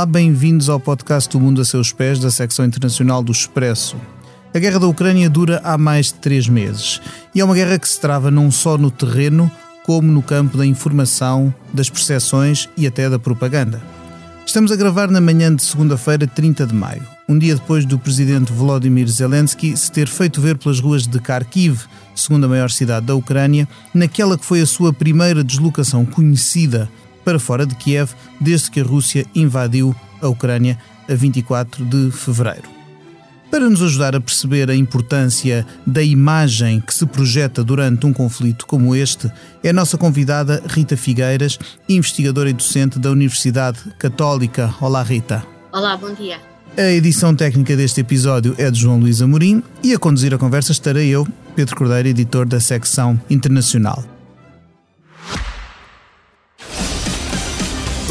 Olá, bem-vindos ao podcast do Mundo a Seus Pés, da secção internacional do Expresso. A guerra da Ucrânia dura há mais de três meses e é uma guerra que se trava não só no terreno, como no campo da informação, das percepções e até da propaganda. Estamos a gravar na manhã de segunda-feira, 30 de maio, um dia depois do presidente Volodymyr Zelensky se ter feito ver pelas ruas de Kharkiv, segunda maior cidade da Ucrânia, naquela que foi a sua primeira deslocação conhecida para fora de Kiev desde que a Rússia invadiu a Ucrânia a 24 de fevereiro. Para nos ajudar a perceber a importância da imagem que se projeta durante um conflito como este, é a nossa convidada Rita Figueiras, investigadora e docente da Universidade Católica. Olá, Rita. Olá, bom dia. A edição técnica deste episódio é de João Luís Amorim e a conduzir a conversa estarei eu, Pedro Cordeiro, editor da secção internacional.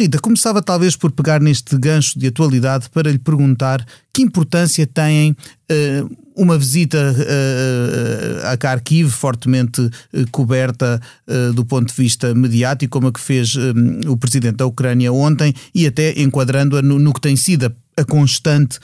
Rita, começava talvez por pegar neste gancho de atualidade para lhe perguntar que importância tem uh, uma visita uh, a Kharkiv, fortemente uh, coberta do ponto de vista mediático, como a que fez o presidente da Ucrânia ontem, e até enquadrando-a no, no, que tem sido a, a constante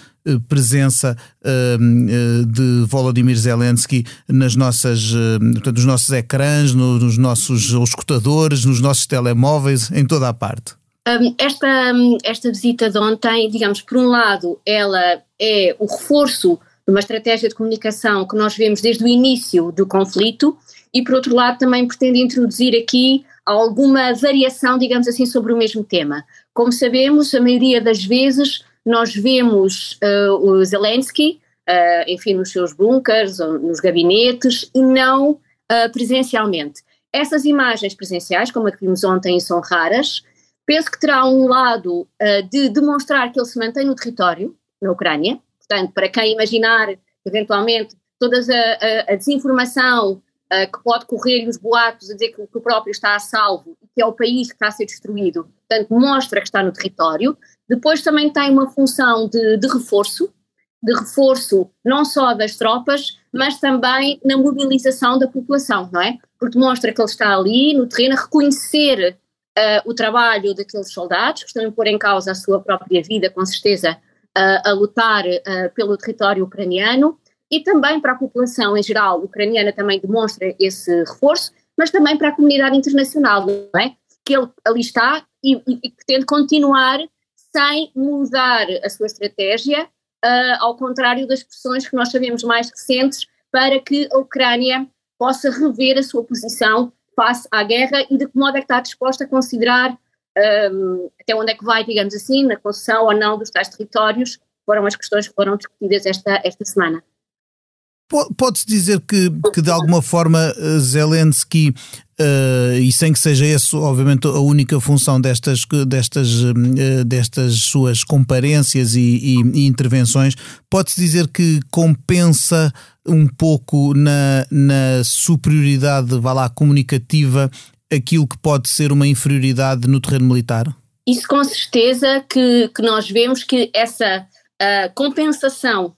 presença de Volodymyr Zelensky nas nossas, portanto, nos nossos ecrãs, nos nossos escutadores, nos nossos telemóveis, em toda a parte. Um, esta, um, esta visita de ontem, digamos, por um lado, ela é o reforço de uma estratégia de comunicação que nós vemos desde o início do conflito e, por outro lado, também pretende introduzir aqui alguma variação, digamos assim, sobre o mesmo tema. Como sabemos, a maioria das vezes nós vemos uh, o Zelensky, uh, enfim, nos seus bunkers, ou nos gabinetes, e não uh, presencialmente. Essas imagens presenciais, como a que vimos ontem, são raras, Penso que terá um lado uh, de demonstrar que ele se mantém no território, na Ucrânia, portanto, para quem imaginar, eventualmente, toda a, a, a desinformação uh, que pode correr e os boatos a dizer que, que, o próprio está a salvo e que é o país que está a ser destruído, portanto, mostra que está no território. Depois também tem uma função de, de reforço, de reforço não só das tropas, mas também na mobilização da população, não é? Porque mostra que ele está ali no terreno a reconhecer uh, o trabalho daqueles soldados que estão a pôr em causa a sua própria vida, com certeza, uh, a lutar uh, pelo território ucraniano e também para a população em geral ucraniana também demonstra esse reforço, mas também para a comunidade internacional, não é? Que ele ali está e, e, e pretende continuar sem mudar a sua estratégia, ao contrário das pressões que nós sabemos mais recentes para que a Ucrânia possa rever a sua posição face à guerra e de que modo é que está disposta a considerar um, até onde é que vai, digamos assim, na concessão ou não dos tais territórios, foram as questões que foram discutidas esta, esta semana. Pode-se dizer que, que, de alguma forma, eh, Zelensky, uh, e sem que seja esse, obviamente, a única função destas, destas, uh, destas suas comparências e, e, e intervenções, pode-se dizer que compensa um pouco na, na superioridade, vá lá, comunicativa, aquilo que pode ser uma inferioridade no terreno militar? Isso com certeza que, que nós vemos que essa uh, compensação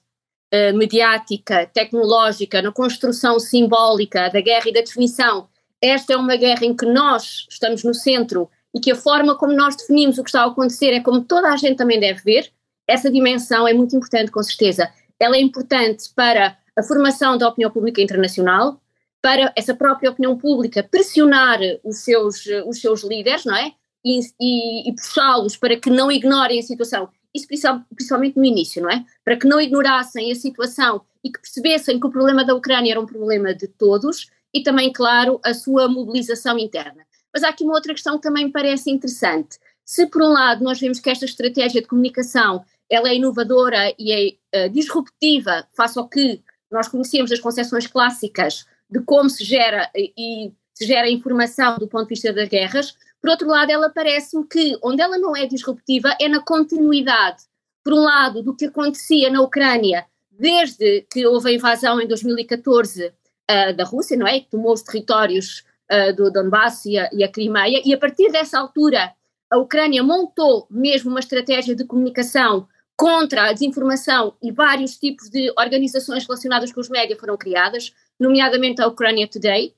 uh, mediática, tecnológica, na construção simbólica da guerra e da definição, esta é uma guerra em que nós estamos no centro e que a forma como nós definimos o que está a acontecer é como toda a gente também deve ver, essa dimensão é muito importante, com certeza. Ela é importante para a formação da opinião pública internacional, para essa própria opinião pública pressionar os seus, os seus líderes, não é? E, e, e puxá-los para que não ignorem a situação. Isso principalmente no início, não é? Para que não ignorassem a situação e que percebessem que o problema da Ucrânia era um problema de todos e também, claro, a sua mobilização interna. Mas há aqui uma outra questão que também me parece interessante. Se, por um lado, nós vemos que esta estratégia de comunicação ela é inovadora e é uh, disruptiva face ao que nós conhecemos as concepções clássicas de como se gera e se gera informação do ponto de vista das guerras. Por outro lado, ela parece-me que onde ela não é disruptiva é na continuidade, por um lado, do que acontecia na Ucrânia desde que houve a invasão em 2014 uh, da Rússia, não é? Que tomou os territórios uh, do Donbass e a, e a Crimeia, e a partir dessa altura a Ucrânia montou mesmo uma estratégia de comunicação contra a desinformação e vários tipos de organizações relacionadas com os médias foram criadas, nomeadamente a Ucrânia Today,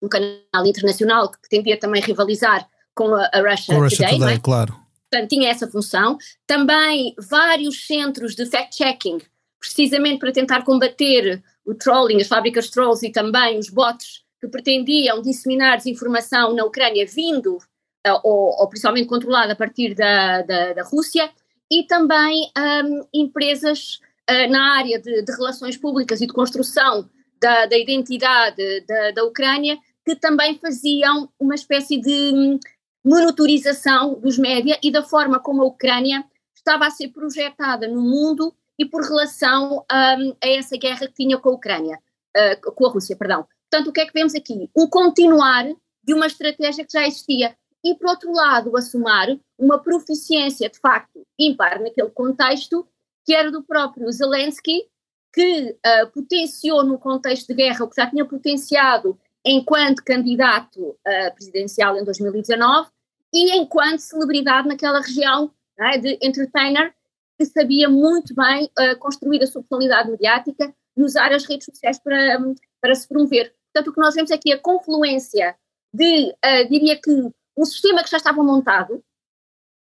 um canal internacional que pretendia também rivalizar com a, a Russia, Russia Today, Today é? claro. Portanto, tinha essa função. Também vários centros de fact-checking, precisamente para tentar combater o trolling, as fábricas de trolls e também os bots que pretendiam disseminar desinformação na Ucrânia vindo uh, ou, ou, principalmente controlada a partir da, da, da Rússia e também um, empresas uh, na área de, de, relações públicas e de construção da, da identidade da, da Ucrânia que também faziam uma espécie de monitorização dos média e da forma como a Ucrânia estava a ser projetada no mundo e por relação um, a essa guerra que tinha com a Ucrânia, uh, com a Rússia, perdão. Portanto, o que é que vemos aqui? Um continuar de uma estratégia que já existia e, por outro lado, assumar uma proficiência de facto ímpar naquele contexto, que era do próprio Zelensky, que uh, potenciou no contexto de guerra o que já tinha potenciado enquanto candidato presidencial em 2019 e enquanto celebridade naquela região é, de entertainer que sabia muito bem uh, construir a sua personalidade mediática e usar as redes sociais para, um, para se promover. Portanto, o que nós vemos aqui é a confluência de, uh, diria que, um sistema que já estava montado,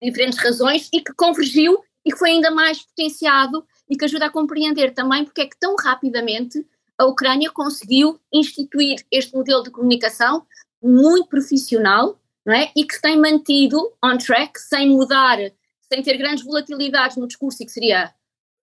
diferentes razões, e que convergiu e que foi ainda mais potenciado e que ajuda a compreender também porque é que tão rapidamente a Ucrânia conseguiu instituir este modelo de comunicação muito profissional não é? e que tem mantido on track, sem mudar, sem ter grandes volatilidades no discurso e que seria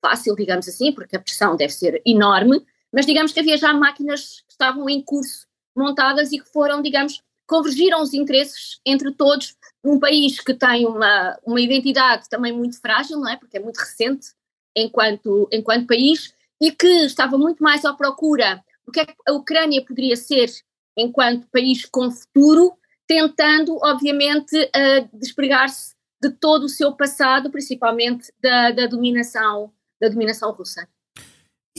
fácil, digamos assim, porque a pressão deve ser enorme, mas digamos que havia já máquinas que estavam em curso montadas e que foram, digamos, convergiram os interesses entre todos num país que tem uma, uma identidade também muito frágil, não é? Porque é muito recente enquanto, enquanto país e que estava muito mais à procura do que, é que a Ucrânia poderia ser enquanto país com futuro, tentando, obviamente, uh, despregar-se de todo o seu passado, principalmente da, da dominação da dominação russa.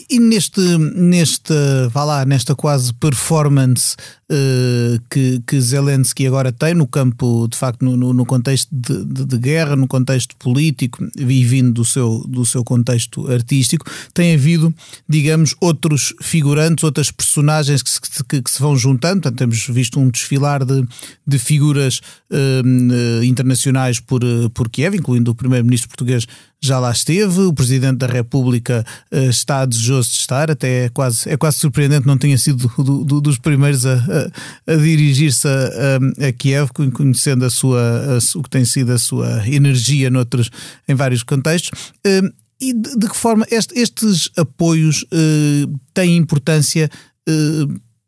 E neste, neste, vá lá, nesta quase performance uh, que, que Zelensky agora tem no campo, de facto, no, no contexto de, de, de, guerra, no contexto político e vindo do seu, do seu contexto artístico, tem havido, digamos, outros figurantes, outras personagens que se, que, que se vão juntando. Portanto, temos visto um desfilar de, de figuras uh, internacionais por, por Kiev, incluindo o primeiro-ministro português já lá esteve, o Presidente da República uh, está desejoso de estar, até é quase, é quase surpreendente não tenha sido do, do, dos primeiros a, a, a dirigir-se a, a, Kiev, conhecendo a sua, o que tem sido a sua energia noutros, em vários contextos. Uh, e de, de, que forma este, estes apoios uh, têm importância,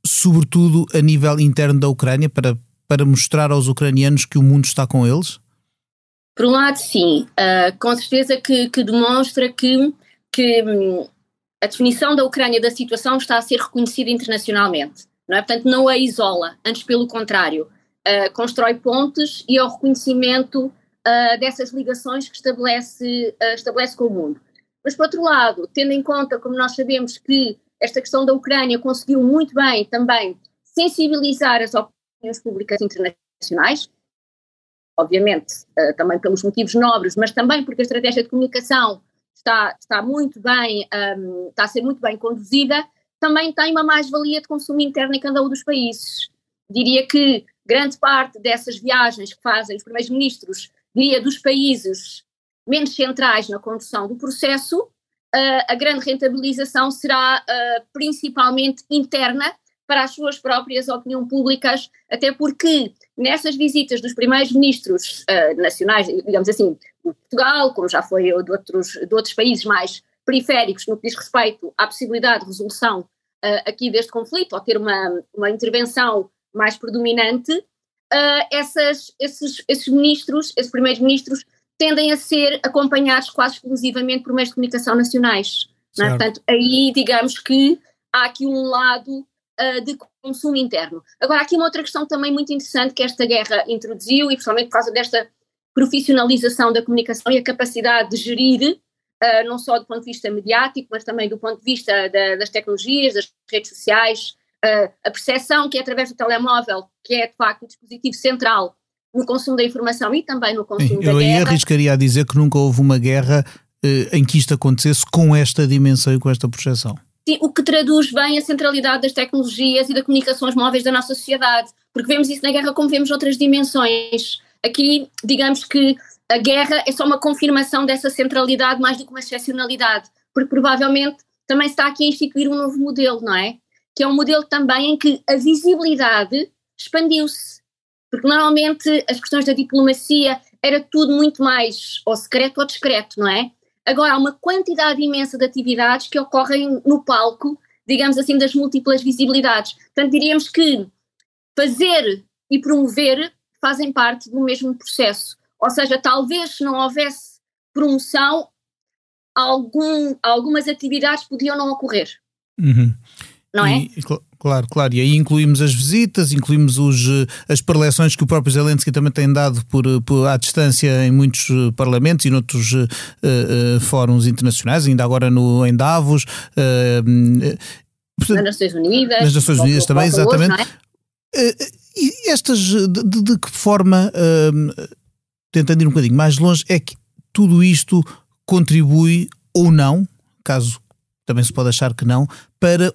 sobretudo a nível interno da Ucrânia, para, para mostrar aos ucranianos que o mundo está com eles? Por um lado, sim, uh, com certeza que, que demonstra que, que um, a definição da Ucrânia da situação está a ser reconhecida internacionalmente. Não é? Portanto, não a isola, antes pelo contrário, uh, constrói pontes e é o reconhecimento uh, dessas ligações que estabelece, estabelece com o mundo. Mas, por outro lado, tendo em conta, como nós sabemos, que esta questão da Ucrânia conseguiu muito bem também sensibilizar as opiniões públicas internacionais, obviamente, uh, também pelos motivos nobres, mas também porque a estratégia de comunicação está, está muito bem, um, está a ser muito bem conduzida, também tem uma mais-valia de consumo interno em cada um dos países. Diria que grande parte dessas viagens que fazem os primeiros ministros, diria dos países menos centrais na condução do processo, uh, a grande rentabilização será uh, principalmente interna para as suas próprias opiniões públicas, até porque nessas visitas dos primeiros ministros uh, nacionais, digamos assim, de Portugal, como já foi de outros, de outros países mais periféricos no que diz respeito à possibilidade de resolução uh, aqui deste conflito, ou ter uma, uma intervenção mais predominante, uh, essas, esses, esses ministros, esses primeiros ministros, tendem a ser acompanhados quase exclusivamente por meios de comunicação nacionais. É? Portanto, aí digamos que há aqui um lado uh, de consumo interno. Agora, aqui uma outra questão também muito interessante que esta guerra introduziu, e principalmente por causa desta profissionalização da comunicação e a capacidade de gerir uh, não só do ponto de vista mediático, mas também do ponto de vista da, das tecnologias, das redes sociais, uh, a percepção que é através do telemóvel, que é de facto o dispositivo central no consumo da informação e também no consumo Sim, da eu guerra. Eu arriscaria a dizer que nunca houve uma guerra em que isto acontecesse com esta dimensão e com esta projeção. O que traduz bem a centralidade das tecnologias e das comunicações móveis da nossa sociedade, porque vemos isso na guerra como vemos outras dimensões. Aqui, digamos que a guerra é só uma confirmação dessa centralidade mais do que uma excepcionalidade, porque provavelmente também está aqui a instituir um novo modelo, não é? Que é um modelo também em que a visibilidade expandiu-se. Porque normalmente as questões da diplomacia era tudo muito mais ou secreto ou discreto, não é? Agora há uma quantidade imensa de atividades que ocorrem no palco, digamos assim, das múltiplas visibilidades. Portanto, diríamos que fazer e promover fazem parte do mesmo processo. Ou seja, talvez se não houvesse promoção, algum, algumas atividades podiam não ocorrer. Uhum. Não é? E, claro, claro. E aí incluímos as visitas, incluímos os, eh, as preleções que o próprio Zelensky também tem dado por, eh, por à distância em muitos eh, parlamentos e noutros uh, uh, fóruns internacionais, ainda agora no, em Davos. Uh, nas Nações Unidas. Nas Nações Unidas também, exatamente. É? e estas, de, de, que forma tentando ir um bocadinho mais longe, é que tudo isto contribui ou não, caso também se pode achar que não, para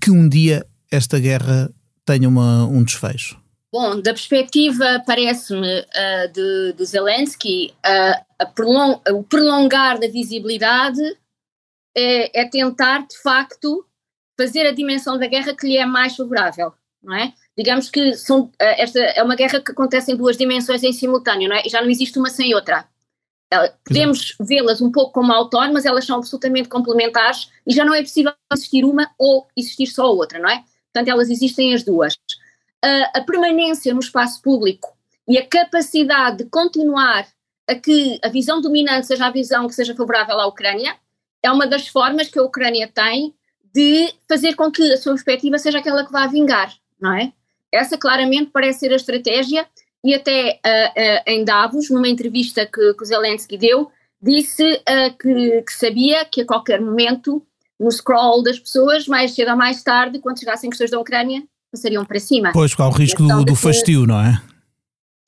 que um dia esta guerra tenha uma, um desfecho? Bom, da perspectiva, parece-me, uh, de, de Zelensky, uh, prolong, o prolongar da visibilidade é, é, tentar, de facto, fazer a dimensão da guerra que lhe é mais favorável, não é? digamos que são, eh, esta é uma guerra que acontece em duas dimensões em simultâneo, não é? E já não existe uma sem outra. Podemos vê-las um pouco como autónomas, elas são absolutamente complementares e já não é possível existir uma ou existir só outra, não é? Portanto, elas existem as duas. A, a permanência no espaço público e a capacidade de continuar a que a visão dominante seja a visão que seja favorável à Ucrânia é uma das formas que a Ucrânia tem de fazer com que a sua perspectiva seja aquela que vá vingar, não é? Essa claramente parece ser a estratégia e até uh, uh, em Davos, numa entrevista que, que o Zelensky deu, disse uh, que, que, sabia que a qualquer momento, no scroll das pessoas, mais cedo ou mais tarde, quando chegassem questões da Ucrânia, passariam para cima. Pois, há o risco do, do fastio, não é?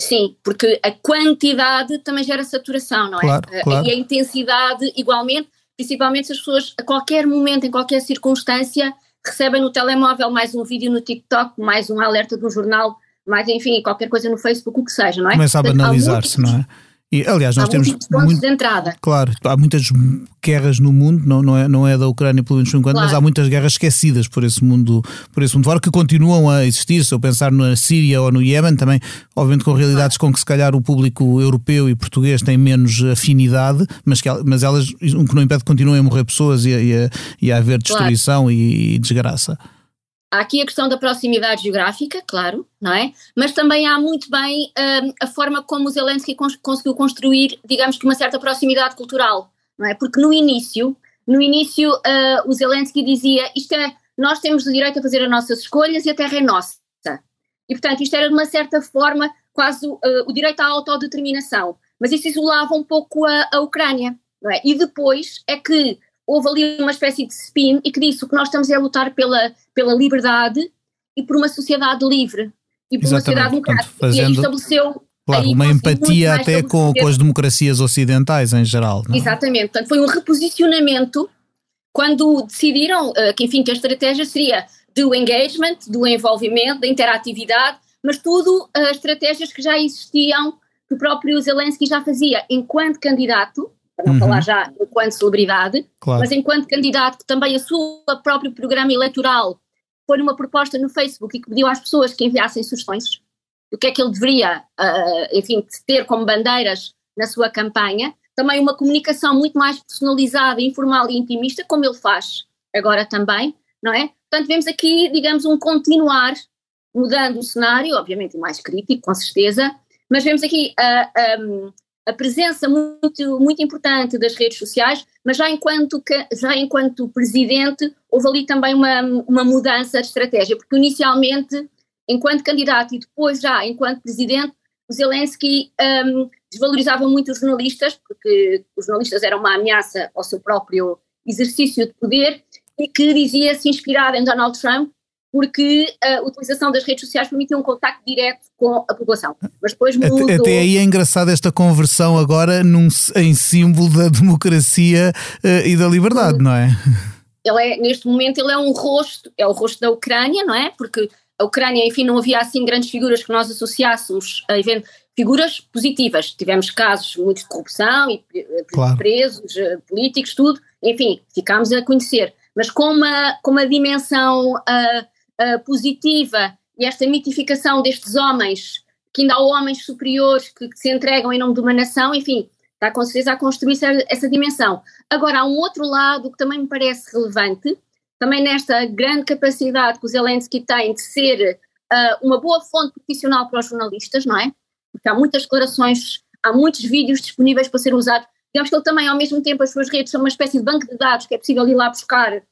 Sim, porque a quantidade também gera saturação, não é? Claro, claro. E a intensidade igualmente, principalmente se as pessoas a qualquer momento, em qualquer circunstância, recebem no telemóvel mais um vídeo no TikTok, mais um alerta de um jornal, mais enfim, qualquer coisa no Facebook, o que seja, não é? Começa a banalizar-se, não é? E, aliás, nós temos muito, de entrada. Claro, há muitas guerras no mundo, não, não, é, não é da Ucrânia pelo menos por enquanto, claro. mas há muitas guerras esquecidas por esse mundo, por esse mundo fora que continuam a existir. Se eu pensar na Síria ou no Iémen, também, obviamente, com realidades claro. com que se calhar o público europeu e português tem menos afinidade, mas, que, mas elas, o que não impede que continuem a morrer pessoas e a, e a, e a haver destruição claro. e, e desgraça. Há aqui a questão da proximidade geográfica, claro, não é? Mas também há muito bem um, a forma como o Zelensky cons conseguiu construir, digamos que uma certa proximidade cultural, não é? Porque no início, no início uh, o Zelensky dizia isto é, nós temos o direito a fazer as nossas escolhas e a terra é nossa. E portanto isto era de uma certa forma quase uh, o direito à autodeterminação. Mas isso isolava um pouco a, a Ucrânia, não é? E depois é que houve ali uma espécie de spin e que disse o que nós estamos é a lutar pela, pela liberdade e por uma sociedade livre e por Exatamente. uma sociedade democrática. Fazendo... E aí estabeleceu Claro, uma empatia até com, com, as democracias ocidentais em geral. Não? É? Exatamente, portanto foi um reposicionamento quando decidiram uh, que, enfim, que a estratégia seria do engagement, do envolvimento, da interatividade, mas tudo uh, estratégias que já existiam, que o próprio Zelensky já fazia enquanto candidato, para não uhum. falar já enquanto celebridade, claro. mas enquanto candidato que também a sua próprio programa eleitoral foi uma proposta no Facebook e que pediu às pessoas que enviassem sugestões do que é que ele deveria, uh, enfim, ter como bandeiras na sua campanha, também uma comunicação muito mais personalizada, informal e intimista, como ele faz agora também, não é? Portanto, vemos aqui, digamos, um continuar mudando o cenário, obviamente mais crítico, com certeza, mas vemos aqui uh, um, a presença muito, muito importante das redes sociais, mas já enquanto, já enquanto presidente houve ali também uma, uma mudança de estratégia, porque inicialmente, enquanto candidato e depois já enquanto presidente, o Zelensky um, desvalorizava muito os jornalistas, porque os jornalistas eram uma ameaça ao seu próprio exercício de poder, e que dizia-se inspirada em Donald Trump, porque a utilização das redes sociais permitia um contacto direto com a população. Mas depois mudou... Até, até aí é engraçado esta conversão agora num, em símbolo da democracia uh, e da liberdade, não é? Ele é, neste momento, ele é um rosto, é o rosto da Ucrânia, não é? Porque a Ucrânia, enfim, não havia assim grandes figuras que nós associássemos a evento, figuras positivas. Tivemos casos muito de corrupção e eh, claro. presos, eh, políticos, tudo, enfim, ficámos a conhecer. Mas com uma, com uma dimensão uh, uh, positiva e esta mitificação destes homens, que ainda há homens superiores que, que, se entregam em nome de uma nação, enfim, está com certeza a construir essa, essa dimensão. Agora, há um outro lado que também me parece relevante, também nesta grande capacidade que o Zelensky tem de ser uh, uma boa fonte profissional para os jornalistas, não é? Porque há muitas declarações, há muitos vídeos disponíveis para ser usados. Digamos que ele também, ao mesmo tempo, as suas redes são uma espécie de banco de dados que é possível ir lá buscar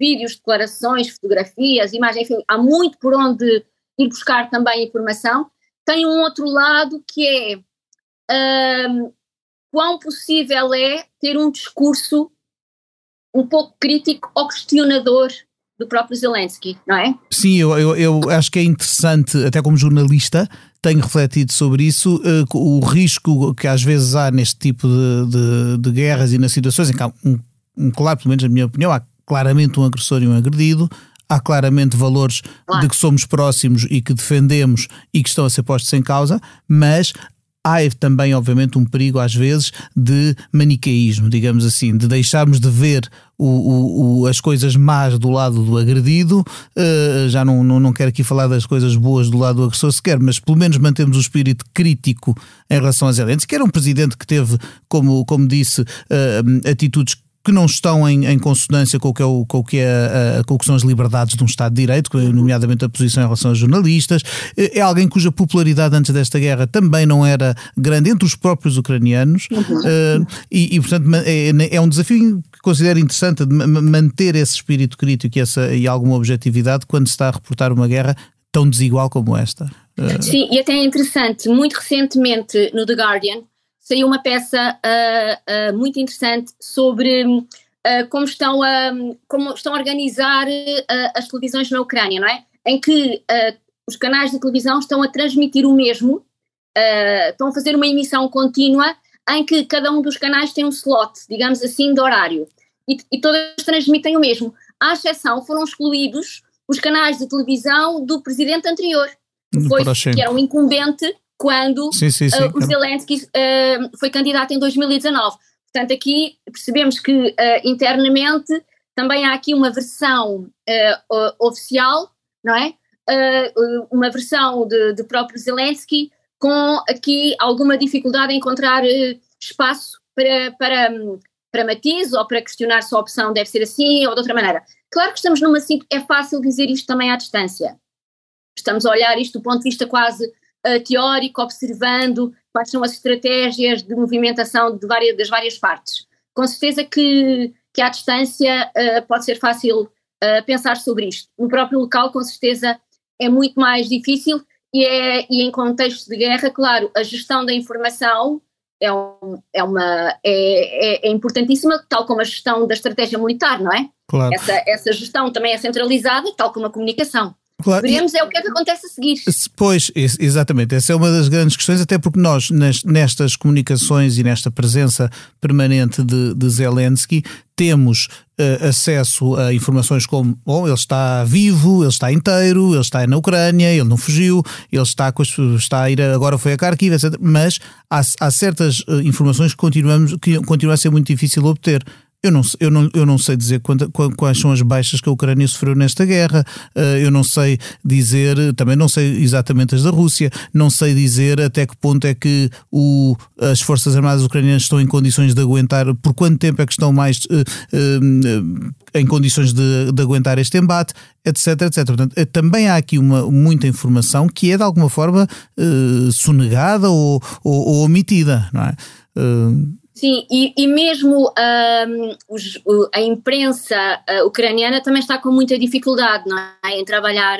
vídeos, declarações, fotografias, imagens, enfim, há muito por onde ir buscar também informação. Tem um outro lado que é um, quão possível é ter um discurso um pouco crítico ou questionador do próprio Zelensky, não é? Sim, eu, eu, eu, acho que é interessante, até como jornalista, tenho refletido sobre isso, uh, o risco que às vezes há neste tipo de, de, de guerras e nas situações em que há um, um, claro, pelo menos na minha opinião, há claramente um agressor e um agredido, há claramente valores claro. de que somos próximos e que defendemos e que estão a ser postos em causa, mas há também, obviamente, um perigo às vezes de manicaísmo, digamos assim, de deixarmos de ver o, o, o, as coisas más do lado do agredido. Uh, já não, não, não quero aqui falar das coisas boas do lado do agressor sequer, mas pelo menos mantemos o espírito crítico em relação a Zelensky, que era um presidente que teve, como, como disse, uh, atitudes que não estão em, em consonância com o que, é o, com, o que é, com o que são as liberdades de um Estado de Direito, nomeadamente a posição em relação aos jornalistas. É, é alguém cuja popularidade antes desta guerra também não era grande entre os próprios ucranianos uhum. uh, e, e, portanto, é, é, um desafio que considero interessante de manter esse espírito crítico e, essa, e alguma objetividade quando se está a reportar uma guerra tão desigual como esta. Sim, e até é interessante, muito recentemente no The Guardian, saiu uma peça uh, uh, muito interessante sobre uh, como, estão a, como estão a organizar as televisões na Ucrânia, não é? Em que os canais de televisão estão a transmitir o mesmo, estão a fazer uma emissão contínua em que cada um dos canais tem um slot, digamos assim, de horário. E, e todas transmitem o mesmo. À exceção, foram excluídos os canais de televisão do presidente anterior, que, foi, que era um incumbente quando sim, sim, sim, uh, o Zelensky uh, foi candidato em 2019. Portanto, aqui percebemos que uh, internamente também há aqui uma versão oficial, não é? uma versão de, de, próprio Zelensky com aqui alguma dificuldade em encontrar espaço para, para, para matiz ou para questionar se a opção deve ser assim ou de outra maneira. Claro que estamos numa é fácil dizer isto também à distância. Estamos a olhar isto do ponto de vista quase uh, teórico, observando quais são as estratégias de movimentação de várias, das várias partes. Com certeza que, que à distância uh, pode ser fácil uh, pensar sobre isto. No próprio local, com certeza, é muito mais difícil e, é, e em contexto de guerra, claro, a gestão da informação é, um, é, uma, é, é, é, importantíssima, tal como a gestão da estratégia militar, não é? Claro. Essa, essa gestão também é centralizada, tal como a comunicação. Claro. Veremos é o que é que acontece a seguir. Pois, exatamente. Essa é uma das grandes questões, até porque nós, nestas comunicações e nesta presença permanente de, de Zelensky, temos uh, acesso a informações como bom, ele está vivo, ele está inteiro, ele está na Ucrânia, ele não fugiu, ele está, está a ir, agora foi a Kharkiv, etc. Mas há, há certas uh, informações que, continuamos, que continuam a ser muito difícil obter. Eu não, eu, não, eu não sei dizer quanta, quais são as baixas que a Ucrânia sofreu nesta guerra, eh, eu não sei dizer, também não sei exatamente as da Rússia, não sei dizer até que ponto é que o, as Forças Armadas ucranianas estão em condições de aguentar, por quanto tempo é que estão mais uh, uh, em condições de, de, aguentar este embate, etc, etc. Portanto, também há aqui uma, muita informação que é de alguma forma sonegada ou, ou, ou omitida, não é? Sim, e, e mesmo um, os, a imprensa uh, ucraniana também está com muita dificuldade é, em trabalhar,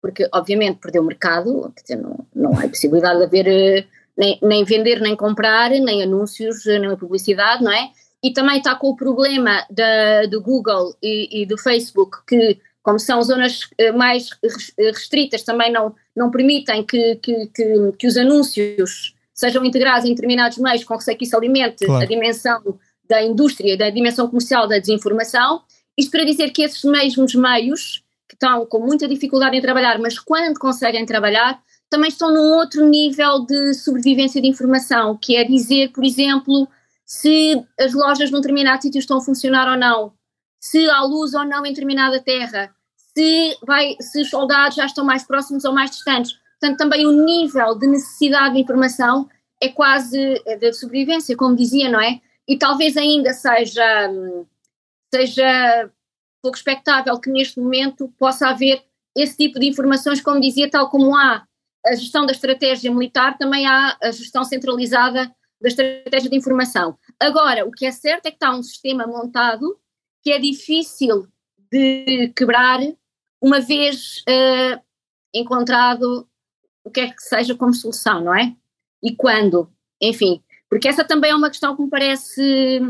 porque obviamente perdeu o mercado, dizer, não, não há possibilidade de haver nem, nem vender, nem comprar, nem anúncios, nem publicidade, não é? E também está com o problema da, do Google e, e do Facebook, que, como são zonas eh, mais restritas, também não, não permitem que, que, que, que os anúncios sejam integrados em determinados meios, com que isso alimente claro. a dimensão da indústria, da dimensão comercial da desinformação. Isto para dizer que esses mesmos meios, que estão com muita dificuldade em trabalhar, mas quando conseguem trabalhar, também estão num outro nível de sobrevivência de informação, que é dizer, por exemplo, se as lojas num determinado sítio estão a funcionar ou não, se há luz ou não em determinada terra, se, vai, se os soldados já estão mais próximos ou mais distantes. Portanto, também o nível de necessidade de informação é quase é de sobrevivência, como dizia, não é? E talvez ainda seja, seja pouco expectável que neste momento possa haver esse tipo de informações, como dizia, tal como há a gestão da estratégia militar, também há a gestão centralizada da estratégia de informação. Agora, o que é certo é que está um sistema montado que é difícil de quebrar uma vez uh, encontrado o que é que seja como solução, não é? E quando? Enfim, porque essa também é uma questão que me parece,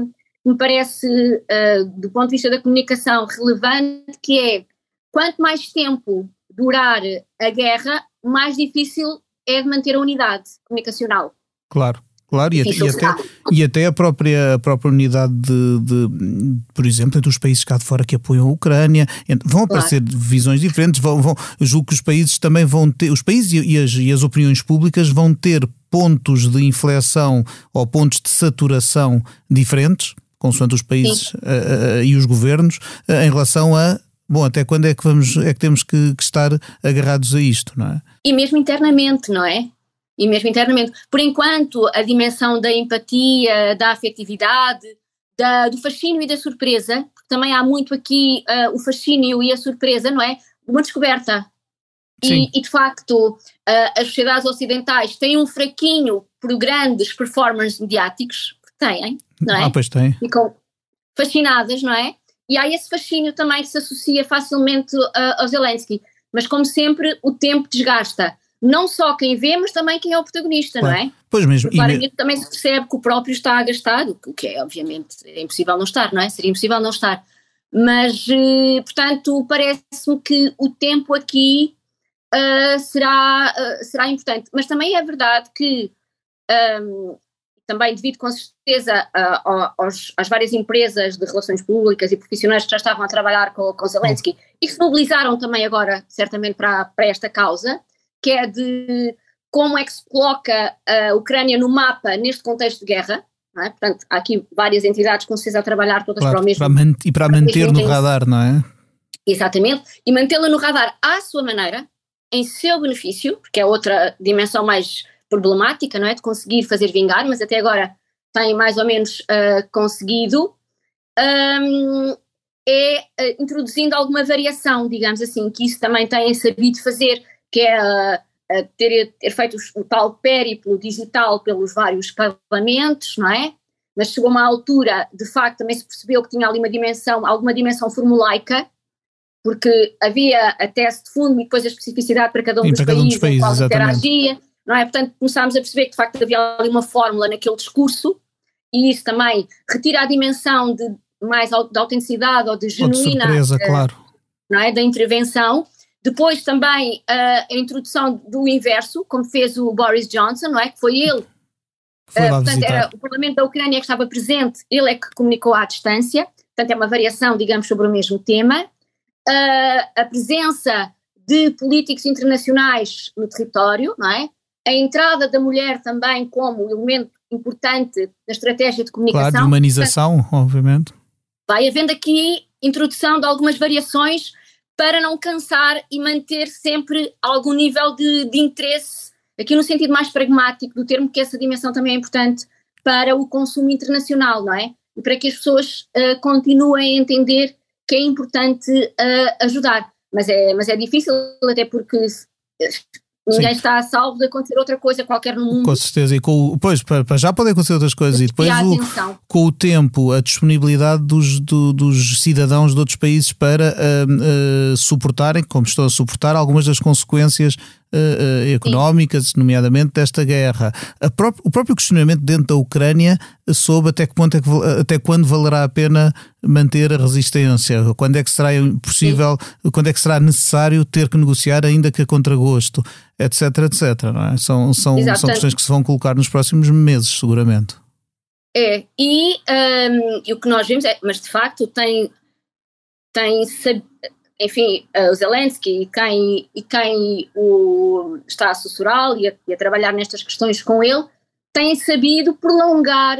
me parece uh, do ponto de vista da comunicação, relevante, que é quanto mais tempo durar a guerra, mais difícil é de manter a unidade comunicacional. Claro. Claro, e, e, até, e até a própria, a própria unidade de, de, por exemplo, entre os países cá de fora que apoiam a Ucrânia, vão aparecer claro. visões diferentes, vão, vão, julgo que os países também vão ter, os países e as, e as opiniões públicas vão ter pontos de inflexão ou pontos de saturação diferentes, consoante os países uh, uh, e os governos, uh, em relação a bom, até quando é que vamos, é que temos que, que, estar agarrados a isto, não é? E mesmo internamente, não é? E mesmo internamente. Por enquanto, a dimensão da empatia, da afetividade, da, do fascínio e da surpresa, porque também há muito aqui uh, o fascínio e a surpresa, não é? Uma descoberta. E, e, de facto, uh, as sociedades ocidentais têm um fraquinho por grandes performers mediáticos, têm, não é? Ah, pois têm. Ficam fascinadas, não é? E há esse fascínio também que se associa facilmente uh, ao Zelensky. Mas, como sempre, o tempo desgasta não só quem vê, mas também quem é o protagonista, claro. não é? Pois mesmo. Claramente me... também se percebe que o próprio está agastado, o que é obviamente é impossível não estar, não é? Seria impossível não estar. Mas, eh, portanto, parece-me que o tempo aqui uh, será, uh, será importante. Mas também é verdade que, um, também devido com certeza uh, aos, às várias empresas de relações públicas e profissionais que já estavam a trabalhar com, com Zelensky e que se mobilizaram também agora, certamente, para, para esta causa, que é de como é que se coloca a Ucrânia no mapa neste contexto de guerra. É? Portanto, há aqui várias entidades com certeza a trabalhar todas claro, para o mesmo. Para e para manter no radar, não é? Exatamente, e mantê-la no radar à sua maneira, em seu benefício, porque é outra dimensão mais problemática, não é? De conseguir fazer vingar, mas até agora tem mais ou menos uh, conseguido. Um, é uh, introduzindo alguma variação, digamos assim, que isso também tem sabido fazer que é a, a ter, ter, feito o tal périplo digital pelos vários parlamentos, não é? Mas chegou uma altura, de facto, também se percebeu que tinha ali uma dimensão, alguma dimensão formulaica, porque havia a tese de fundo e depois a especificidade para cada um, dos, para cada países, um dos países, interagia, não é? Portanto, começámos a perceber que de facto havia ali uma fórmula naquele discurso e isso também retira a dimensão de mais de autenticidade ou de genuína, ou de surpresa, uh, claro. não é, da intervenção depois também uh, a introdução do inverso, como fez o Boris Johnson, não é? Que foi ele. Foi uh, portanto, era o Parlamento da Ucrânia que estava presente, ele é que comunicou à distância, portanto, é uma variação, digamos, sobre o mesmo tema. Uh, a presença de políticos internacionais no território, não é? A entrada da mulher também como elemento importante na estratégia de comunicação. Claro, de humanização, portanto, obviamente. Vai havendo aqui introdução de algumas variações para não cansar e manter sempre algum nível de, de interesse, aqui no sentido mais pragmático do termo, que essa dimensão também é importante para o consumo internacional, não é? E para que as pessoas uh, continuem a entender que é importante uh, ajudar. Mas é, mas é difícil, até porque Ninguém Sim. está a salvo de acontecer outra coisa qualquer no mundo. Com certeza, e com, pois, para, para já podem acontecer outras coisas, e depois o, com o tempo, a disponibilidade dos, do, dos cidadãos de outros países para uh, uh, suportarem, como estão a suportar, algumas das consequências uh, económicas, nomeadamente desta guerra. Pró o próprio questionamento dentro da Ucrânia sobre até que ponto é que, até quando valerá a pena manter a resistência, quando é que será possível, Sim. quando é que será necessário ter que negociar ainda que a contragosto, etc, etc. É? São, são, são questões que se vão colocar nos próximos meses, seguramente. É, e, um, e o que nós vemos é, mas de facto tem, tem enfim, uh, o Zelensky e quem, e quem o está a sussurrar e a, e a trabalhar nestas questões com ele, têm sabido prolongar,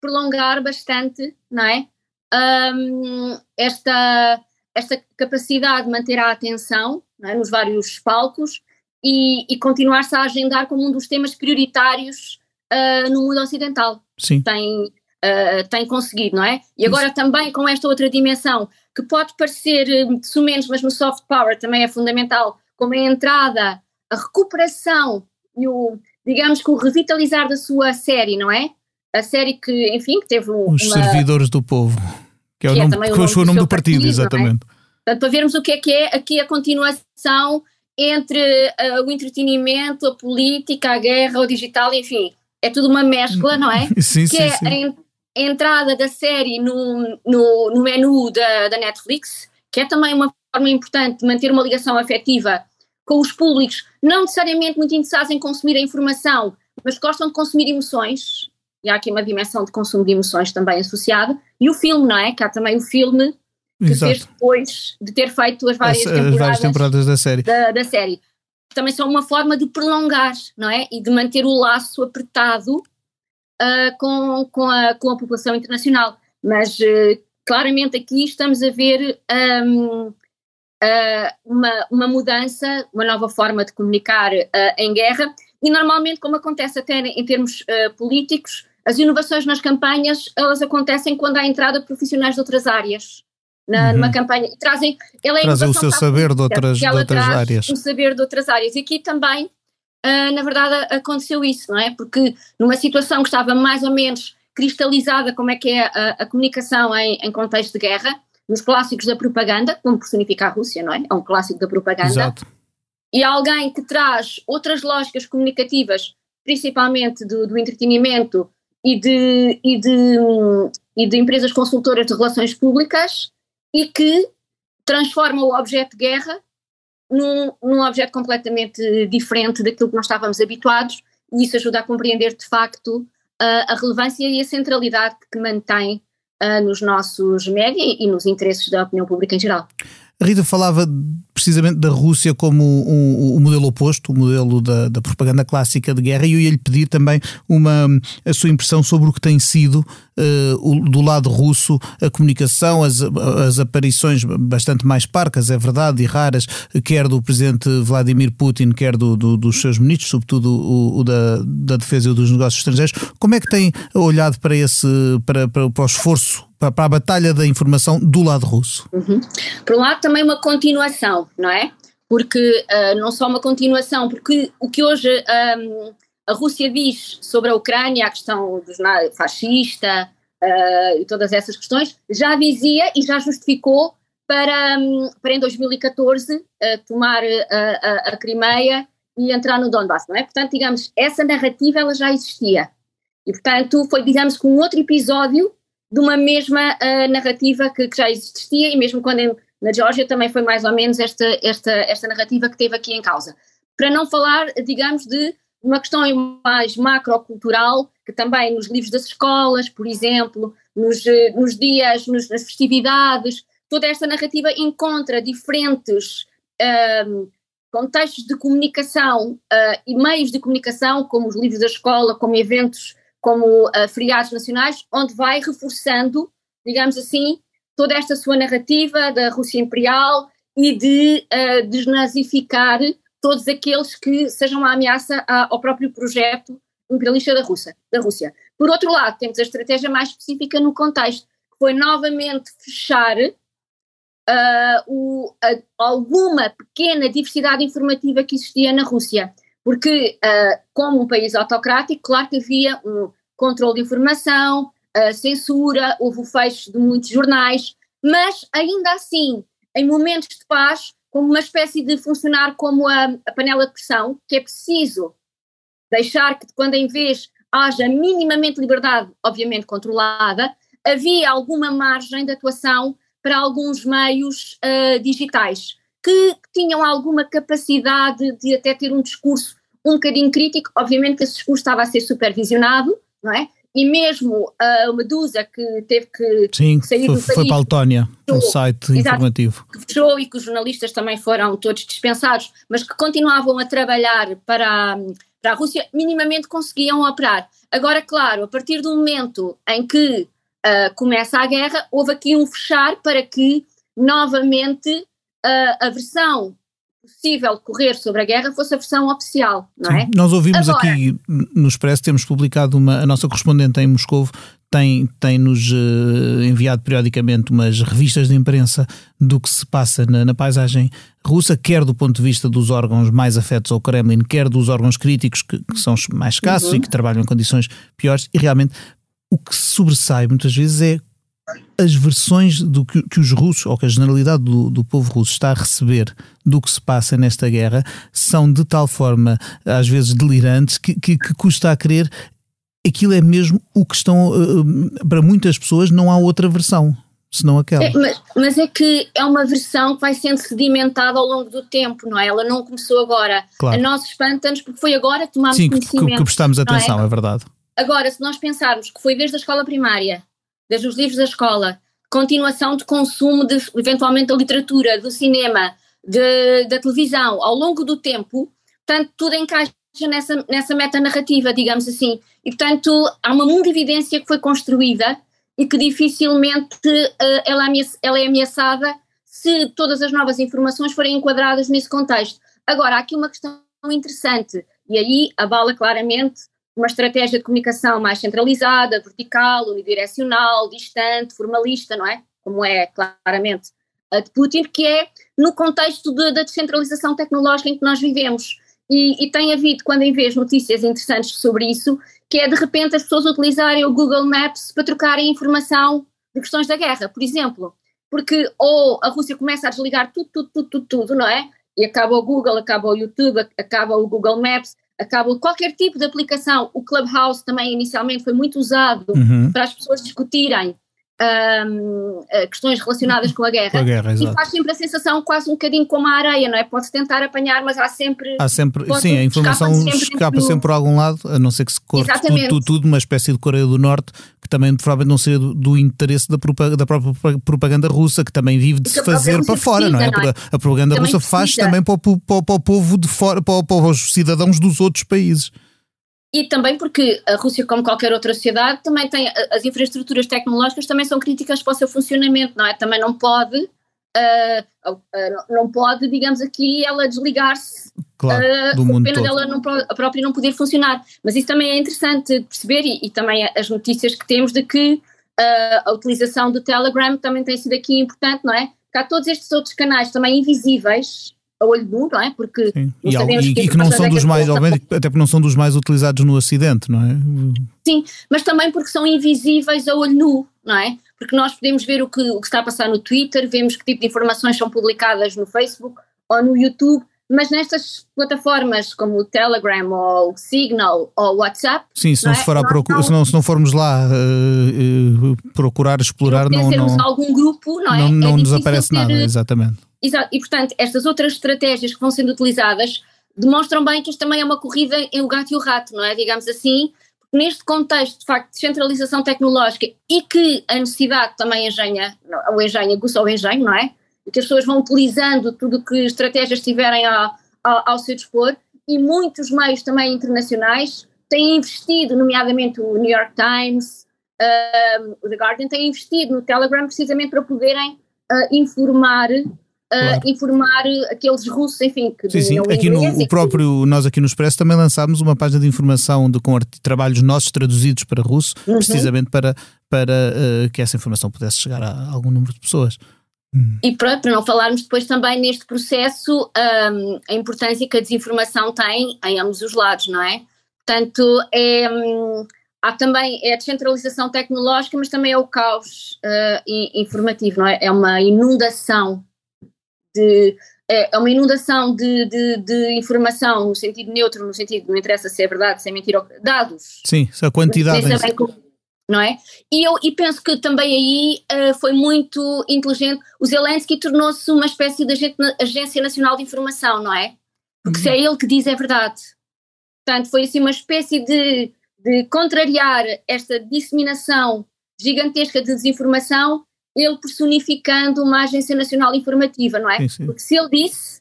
prolongar bastante, não é? Um, esta, esta capacidade de manter a atenção é? nos vários palcos e, e continuar-se a agendar como um dos temas prioritários uh, no mundo ocidental. Sim. Tem, uh, tem conseguido, não é? E agora Isso. também com esta outra dimensão que pode parecer uh, sumenos, mas no soft power também é fundamental, como a entrada, a recuperação e o, digamos que o revitalizar da sua série, não é? A série que, enfim, que teve um, Os uma, Servidores do Povo, que é, que o, nome, é o nome, o nome do, partido, partido é? exatamente. É? Portanto, para vermos o que é que é aqui a continuação entre uh, o entretenimento, a política, a guerra, o digital, enfim, é tudo uma mescla, não é? sim, que sim, é sim. A entrada da série no, no, no menu da, da Netflix, que é também uma forma importante de manter uma ligação afetiva com os públicos, não necessariamente muito interessados em consumir a informação, mas gostam de consumir emoções, e há aqui uma dimensão de consumo de emoções também associada, e o filme, não é? Que há também o filme que Exato. fez depois de ter feito as várias, as, temporadas, as várias temporadas da série. Da, da série também são uma forma de prolongar, não é? E de manter o laço apertado uh, com, com, a, com a população internacional. Mas uh, claramente aqui estamos a ver um, uh, ah, uma, uma mudança, uma nova forma de comunicar em guerra, e normalmente, como acontece até em termos políticos, as inovações nas campanhas elas acontecem quando há entrada de profissionais de outras áreas na, uhum. numa campanha trazem, ela é trazem o seu saber de outras, de outras áreas. O saber de outras áreas. E aqui também, uh, na verdade, aconteceu isso, não é? Porque numa situação que estava mais ou menos cristalizada, como é que é a, a comunicação em, em, contexto de guerra, nos clássicos da propaganda, como personifica a Rússia, não é? É um clássico da propaganda. Exato. E alguém que traz outras lógicas comunicativas, principalmente do, do entretenimento e de, e, de, e de empresas consultoras de relações públicas, e que transforma o objeto de guerra num, num objeto completamente diferente daquilo que nós estávamos habituados, e isso ajuda a compreender de facto a, a relevância e a centralidade que mantém uh, nos nossos média e nos interesses da opinião pública em geral. A Rita falava precisamente da Rússia como o, o modelo oposto, o modelo da, da, propaganda clássica de guerra, e eu ia-lhe pedir também uma, a sua impressão sobre o que tem sido uh, do lado russo a comunicação, as, as aparições bastante mais parcas, é verdade, e raras, quer do presidente Vladimir Putin, quer do, do, dos seus ministros, sobretudo o, o da, da defesa e dos negócios estrangeiros. Como é que tem olhado para esse para, para, para o esforço para, a batalha da informação do lado russo? Uhum. Por um lado, também uma continuação, não é? Porque uh, não só uma continuação, porque o que hoje um, a Rússia diz sobre a Ucrânia, a questão dos fascista uh, e todas essas questões, já dizia e já justificou para, um, para em 2014 uh, tomar a, a Crimeia e entrar no Donbass, não é? Portanto, digamos, essa narrativa ela já existia. E, portanto, foi, digamos, com um outro episódio de uma mesma uh, narrativa que, que, já existia e mesmo quando em, na Geórgia também foi mais ou menos esta, esta, esta narrativa que teve aqui em causa. Para não falar, digamos, de uma questão mais macrocultural, que também nos livros das escolas, por exemplo, nos, eh, nos dias, nos, nas festividades, toda esta narrativa encontra diferentes uh, contextos de comunicação uh, e meios de comunicação, como os livros da escola, como eventos como uh, feriados nacionais, onde vai reforçando, digamos assim, toda esta sua narrativa da Rússia Imperial e de uh, desnazificar todos aqueles que sejam uma ameaça ao próprio projeto imperialista da Rússia, da Rússia. Por outro lado, temos a estratégia mais específica no contexto, que foi novamente fechar uh, o, alguma pequena diversidade informativa que existia na Rússia. Porque, uh, como um país autocrático, claro que havia um controle de informação, uh, censura, houve o fecho de muitos jornais, mas ainda assim, em momentos de paz, como uma espécie de funcionar como a, a panela de pressão, que é preciso deixar que quando em vez haja minimamente liberdade, obviamente controlada, havia alguma margem de atuação para alguns meios uh, digitais que, tinham alguma capacidade de até ter um discurso um bocadinho crítico. Obviamente que esse discurso estava a ser supervisionado, não é? E mesmo a Medusa, que teve que Sim, sair foi, do país. foi para a Letónia, um site Exato, informativo. Que fechou e que os jornalistas também foram todos dispensados, mas que continuavam a trabalhar para, para a Rússia, minimamente conseguiam operar. Agora, claro, a partir do momento em que uh, começa a guerra, houve aqui um fechar para que novamente uh, a versão possível correr sobre a guerra fosse a versão oficial, não é? Sim, nós ouvimos Agora, aqui no Expresso, temos publicado uma, a nossa correspondente em Moscou tem, tem nos uh, enviado periodicamente umas revistas de imprensa do que se passa na, na, paisagem russa, quer do ponto de vista dos órgãos mais afetos ao Kremlin, quer dos órgãos críticos que, que são mais escassos uhum. e que trabalham em condições piores, e realmente o que se sobressai muitas vezes é as versões do que, que, os russos, ou que a generalidade do, do, povo russo está a receber do que se passa nesta guerra, são de tal forma, às vezes, delirantes, que, que, que custa a crer aquilo é mesmo o que estão. Uh, para muitas pessoas, não há outra versão. Senão aquela. É, mas, mas, é que é uma versão que vai sendo sedimentada ao longo do tempo, não é? Ela não começou agora. Claro. A nós espanta-nos porque foi agora que tomámos Sim, conhecimento. Que, que prestamos atenção, é? é verdade. Agora, se nós pensarmos que foi desde a escola primária, desde os livros da escola, continuação de consumo de, eventualmente, da literatura, do cinema, de, da televisão, ao longo do tempo, portanto, tudo encaixa nessa, nessa metanarrativa, digamos assim. E, portanto, há uma mundividência que foi construída e que dificilmente uh, ela, ela é ameaçada se todas as novas informações forem enquadradas nesse contexto. Agora, há aqui uma questão interessante, e aí abala claramente uma estratégia de comunicação mais centralizada, vertical, unidirecional, distante, formalista, não é? Como é claramente a de Putin, que é no contexto de, da descentralização tecnológica em que nós vivemos. E, e, tem havido, quando em vez, notícias interessantes sobre isso, que é de repente as pessoas utilizarem o Google Maps para trocarem informação de questões da guerra, por exemplo. Porque ou a Rússia começa a desligar tudo, tudo, tudo, tudo, tudo não é? E acaba o Google, acaba o YouTube, acaba o Google Maps, acaba qualquer tipo de aplicação. O Clubhouse também inicialmente foi muito usado uhum. para as pessoas discutirem um, eh, questões relacionadas com a guerra, com a guerra e faz sempre a sensação quase um bocadinho como a areia, não é? Pode-se tentar apanhar, mas há sempre. Há sempre sim, a informação escapa sempre, escapa sempre por algum lado, a não ser que se corte tudo, tudo, uma espécie de Coreia do Norte, que também provavelmente não seria do, do interesse da, da própria propaganda russa, que também vive de se fazer para fora, não é? Não é? A propaganda também russa precisa. faz também para o, para, para o povo de fora, para, para os cidadãos dos outros países. E também porque a Rússia, como qualquer outra sociedade, também tem as infraestruturas tecnológicas também são críticas para o seu funcionamento, não é? Também não pode, uh, uh, não pode, digamos aqui, ela desligar-se claro, uh, do mundo pena todo. dela não, a própria não poder funcionar. Mas isso também é interessante perceber e, e também as notícias que temos de que a utilização do Telegram também tem sido aqui importante, não é? Que há todos estes outros canais também invisíveis a olho nu, não é? Porque Sim. não e, sabemos e, que, e que não são dos mais, obviamente, até porque não são dos mais utilizados no Ocidente, não é? Sim, mas também porque são invisíveis a olho nu, não é? Porque nós podemos ver o que, o que está a passar no Twitter, vemos que tipo de informações são publicadas no Facebook ou no YouTube, mas nestas plataformas como o Telegram ou o Signal ou o WhatsApp. Sim, se não, não, é? se, for procu- não, se, não, se não formos lá uh, uh, procurar, explorar, não. não algum grupo, não é? Não, não é nos aparece nada, exatamente. E portanto, estas outras estratégias que vão sendo utilizadas demonstram bem que isto também é uma corrida em o gato e o rato, não é? Digamos assim, neste contexto, de facto, de centralização tecnológica e que a necessidade também engenha, o engenho aguça o engenho, não é? E que as pessoas vão utilizando tudo que estratégias tiverem ao, ao, ao seu dispor e muitos meios também internacionais têm investido, nomeadamente o New York Times, uh, o The Guardian, têm investido no Telegram precisamente para poderem uh, informar Claro. Uh, informar aqueles russos, enfim, que sim, sim. Aqui no, o próprio, nós aqui no Expresso também lançámos uma página de informação de, com trabalhos nossos traduzidos para russo, uhum. precisamente para, para uh, que essa informação pudesse chegar a algum número de pessoas. Hum. E para, para não falarmos depois também neste processo um, a importância que a desinformação tem em ambos os lados, não é? Portanto, é, um, há também é a descentralização tecnológica, mas também é o caos uh, informativo, não é? É uma inundação de é, é uma inundação de, de, de, informação no sentido neutro, no sentido não interessa se é verdade, se é mentira, dados. Sim, a quantidade. não é? E eu e penso que também aí uh, foi muito inteligente. O Zelensky tornou-se uma espécie de agência nacional de informação, não é? Porque uhum. se é ele que diz é verdade. Portanto, foi assim uma espécie de, de contrariar esta disseminação gigantesca de desinformação ele personificando uma agência nacional informativa, não é? Sim, sim. Porque se ele disse,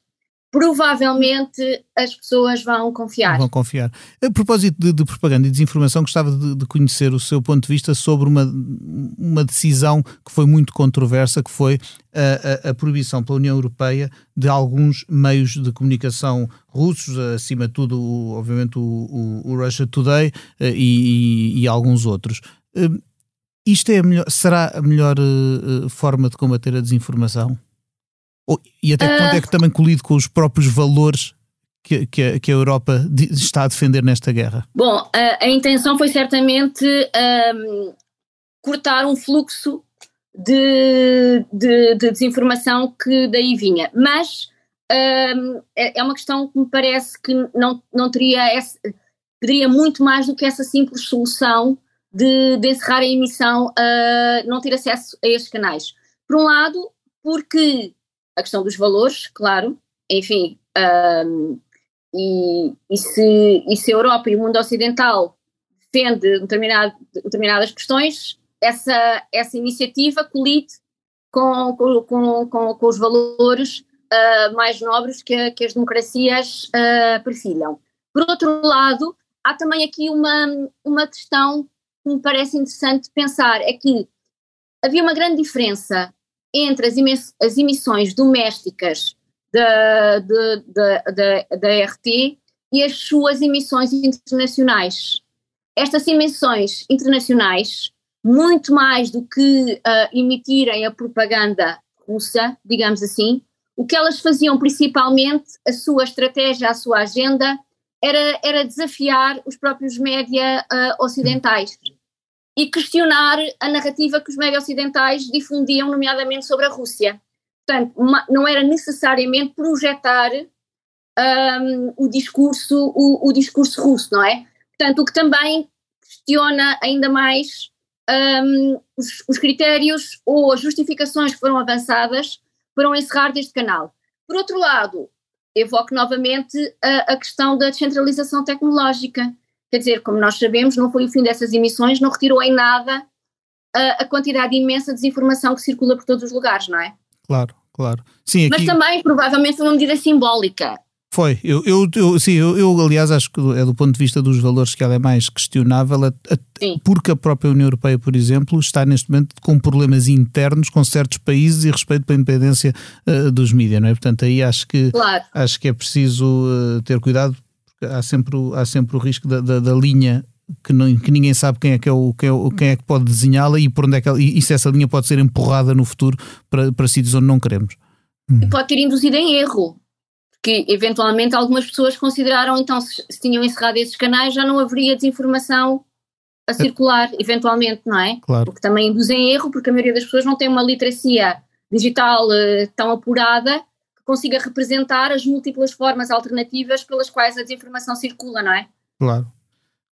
provavelmente as pessoas vão confiar. Vão confiar. A propósito de, de propaganda e desinformação, gostava de, de, conhecer o seu ponto de vista sobre uma, uma decisão que foi muito controversa, que foi a, a, a proibição pela União Europeia de alguns meios de comunicação russos, acima de tudo, obviamente, o, o, o, Russia Today eh, e, e, e alguns outros. Isto é a melhor, será a melhor uh, forma de combater a desinformação? Ou, e até que ponto é que também colido com os próprios valores que, que, a, que a Europa está a defender nesta guerra? Bom, a, a intenção foi certamente um, cortar um fluxo de, de, de, desinformação que daí vinha, mas um, é, é, uma questão que me parece que não, não teria, esse, teria muito mais do que essa simples solução de, de encerrar a emissão não ter acesso a estes canais. Por um lado, porque a questão dos valores, claro, enfim, um, e, e, se, e se a Europa e o mundo ocidental defende determinado, determinadas questões, essa, essa iniciativa colide com, com, com, com os valores uh, mais nobres que, que as democracias uh, perfilham. Por outro lado, há também aqui uma, uma questão que me parece interessante pensar é que havia uma grande diferença entre as, as emissões domésticas da, da, da RT e as suas emissões internacionais. Estas emissões internacionais, muito mais do que uh, emitirem a propaganda russa, digamos assim, o que elas faziam principalmente, a sua estratégia, a sua agenda, era, era desafiar os próprios média uh, ocidentais e questionar a narrativa que os médias ocidentais difundiam, nomeadamente sobre a Rússia. Portanto, não era necessariamente projetar um, o, discurso, o, o, discurso russo, não é? Portanto, o que também questiona ainda mais um, os, os, critérios ou as justificações que foram avançadas para o encerrar deste canal. Por outro lado, evoco novamente a, a questão da descentralização tecnológica Quer dizer, como nós sabemos, não foi o fim dessas emissões, não retirou em nada a, a quantidade imensa de desinformação que circula por todos os lugares, não é? Claro, claro. Sim, aqui... Mas também, provavelmente, uma medida simbólica. Foi, eu, eu, eu sim, eu, eu, aliás acho que é do ponto de vista dos valores que ela é mais questionável, a, a, porque a própria União Europeia, por exemplo, está neste momento com problemas internos com certos países e respeito pela independência uh, dos mídias, não é? Portanto, aí acho que, claro. acho que é preciso uh, ter cuidado há sempre, há sempre o risco da, da, da linha que, não, que, ninguém sabe quem é que, é o, quem, é, quem é que pode desenhá-la e por onde é que ela, e, e, se essa linha pode ser empurrada no futuro para, para sítios onde não queremos. Hum. E pode ter induzido em erro, porque eventualmente algumas pessoas consideraram então se, se tinham encerrado esses canais já não haveria desinformação a é. circular, é. eventualmente, não é? Claro. Porque também induz em erro, porque a maioria das pessoas não tem uma literacia digital uh, tão apurada consiga representar as múltiplas formas alternativas pelas quais a desinformação circula, não é? Claro,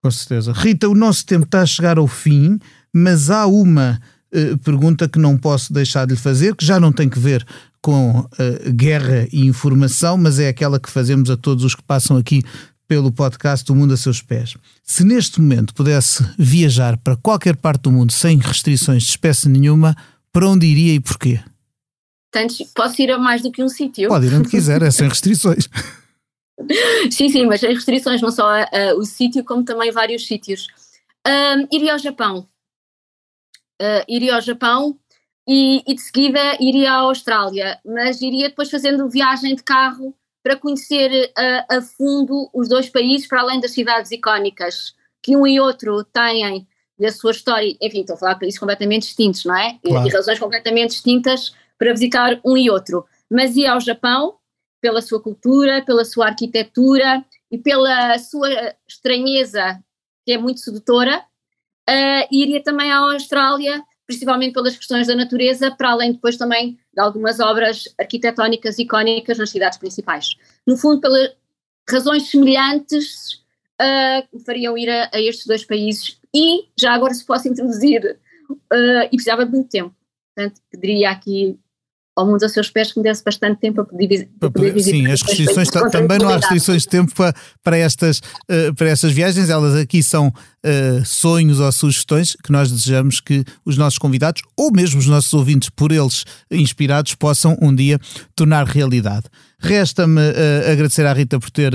com certeza. Rita, o nosso tempo está a chegar ao fim, mas há uma uh, pergunta que não posso deixar de lhe fazer, que já não tem que ver com uh, guerra e informação, mas é aquela que fazemos a todos os que passam aqui pelo podcast do Mundo a Seus Pés. Se neste momento pudesse viajar para qualquer parte do mundo sem restrições de espécie nenhuma, para onde iria e porquê? Portanto, posso ir a mais do que um sítio. Pode ir onde quiser, é sem restrições. sim, sim, mas sem restrições, não só uh, o sítio, como também vários sítios. Um, iria ao Japão. Uh, iria ao Japão e, e, de seguida iria à Austrália, mas iria depois fazendo viagem de carro para conhecer uh, a fundo os dois países, para além das cidades icónicas, que um e outro têm da sua história, enfim, estou a falar de países completamente distintos, não é? Claro. E, e razões completamente distintas para visitar um e outro. Mas ia ao Japão pela sua cultura, pela sua arquitetura e pela sua estranheza, que é muito sedutora. Uh, iria também à Austrália, principalmente pelas questões da natureza, para além depois também de algumas obras arquitetónicas icónicas nas cidades principais. No fundo, pelas razões semelhantes uh, me fariam ir a, a, estes dois países e já agora se posso introduzir, uh, e precisava de muito tempo. Portanto, diria aqui ao mundo a seus pés que me desse bastante tempo para poder, para poder visitar. Sim, as restrições também não há restrições de tempo para, para, estas, uh, para estas viagens, elas aqui são uh, sonhos ou sugestões que nós desejamos que os nossos convidados, ou mesmo os nossos ouvintes, por eles inspirados, possam um dia tornar realidade. Resta-me uh, agradecer à Rita por ter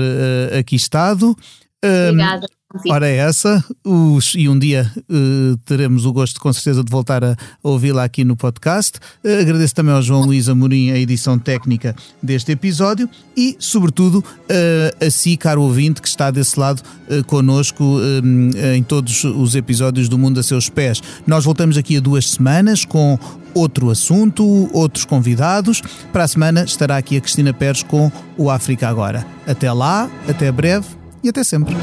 aqui estado. Obrigada. Ora, é essa. Os, e um dia uh, teremos o gosto, com certeza, de voltar a, ouvi-la aqui no podcast. Uh, agradeço também ao João Luís Amorim a edição técnica deste episódio e, sobretudo, uh, a si, caro ouvinte, que está desse lado uh, connosco em todos os episódios do Mundo a Seus Pés. Nós voltamos aqui a duas semanas com outro assunto, outros convidados. Para a semana estará aqui a Cristina Pérez com o África Agora. Até lá, até breve e até sempre.